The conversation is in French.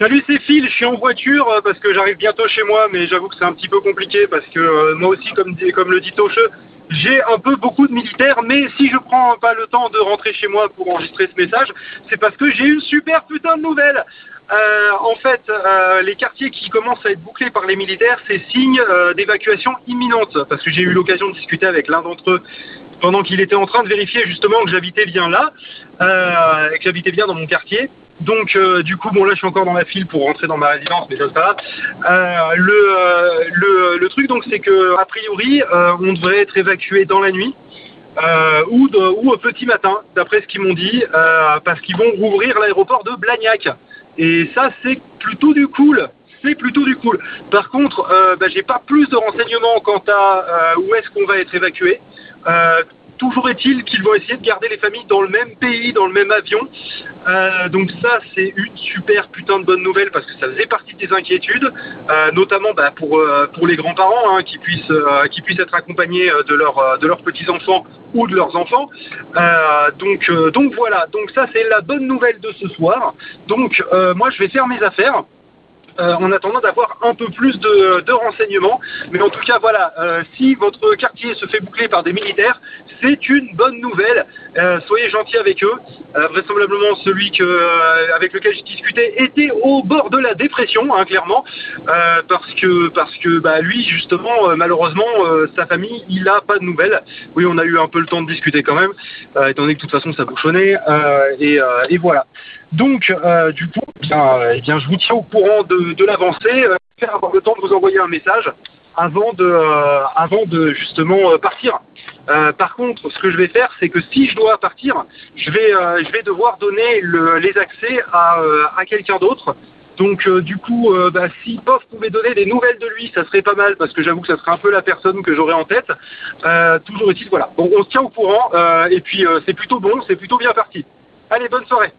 Salut, c'est Phil. Je suis en voiture euh, parce que j'arrive bientôt chez moi, mais j'avoue que c'est un petit peu compliqué parce que euh, moi aussi, comme, le dit Tocheux, j'ai un peu beaucoup de militaires, mais si je prends pas le temps de rentrer chez moi pour enregistrer ce message, c'est parce que j'ai une super putain de nouvelle. Euh, en fait, euh, les quartiers qui commencent à être bouclés par les militaires, c'est signe d'évacuation imminente, parce que j'ai eu l'occasion de discuter avec l'un d'entre eux pendant qu'il était en train de vérifier justement que j'habitais bien là, et que j'habitais bien dans mon quartier. Donc euh, du coup, bon là je suis encore dans ma file pour rentrer dans ma résidence, mais ça grave. Euh, le, euh, le, le truc donc c'est que a priori euh, on devrait être évacué dans la nuit. euh, ou, de- ou au petit matin, d'après ce qu'ils m'ont dit, euh, parce qu'ils vont rouvrir l'aéroport de Blagnac. Et ça, c'est plutôt du cool. C'est plutôt du cool. Par contre, bah, j'ai pas plus de renseignements quant à où est-ce qu'on va être évacué. Toujours est-il qu'ils vont essayer de garder les familles dans le même pays, dans le même avion. Euh, donc ça, c'est une super putain de bonne nouvelle parce que ça faisait partie des inquiétudes, euh, notamment bah, pour, euh, pour les grands-parents hein, qui, puissent, euh, qui puissent être accompagnés euh, de, leur, euh, de leurs petits-enfants ou de leurs enfants. Donc, donc voilà, donc ça c'est la bonne nouvelle de ce soir. Donc moi je vais faire mes affaires. Euh, en attendant d'avoir un peu plus de, renseignements. Mais en tout cas, voilà, euh, si votre quartier se fait boucler par des militaires, c'est une bonne nouvelle. Euh, soyez gentils avec eux. Euh, vraisemblablement, celui que, avec lequel j'ai discuté était au bord de la dépression, hein, clairement, parce que, parce que bah, lui, justement, malheureusement, sa famille, il a pas de nouvelles. Oui, on a eu un peu le temps de discuter quand même, étant donné que de toute façon, ça bouchonnait. et, voilà. Donc, du coup, eh bien, eh bien, je vous tiens au courant de, de l'avancée. Euh, faire avoir le temps de vous envoyer un message avant de, euh, avant de justement euh, partir. Par contre, ce que je vais faire, c'est que si je dois partir, je vais, je vais devoir donner le- les accès à, à quelqu'un d'autre. Donc, du coup, bah, si Pof pouvait donner des nouvelles de lui, ça serait pas mal parce que j'avoue que ça serait un peu la personne que j'aurais en tête. Toujours est-il, voilà. Bon, on se tient au courant et puis c'est plutôt bon, c'est plutôt bien parti. Allez, bonne soirée.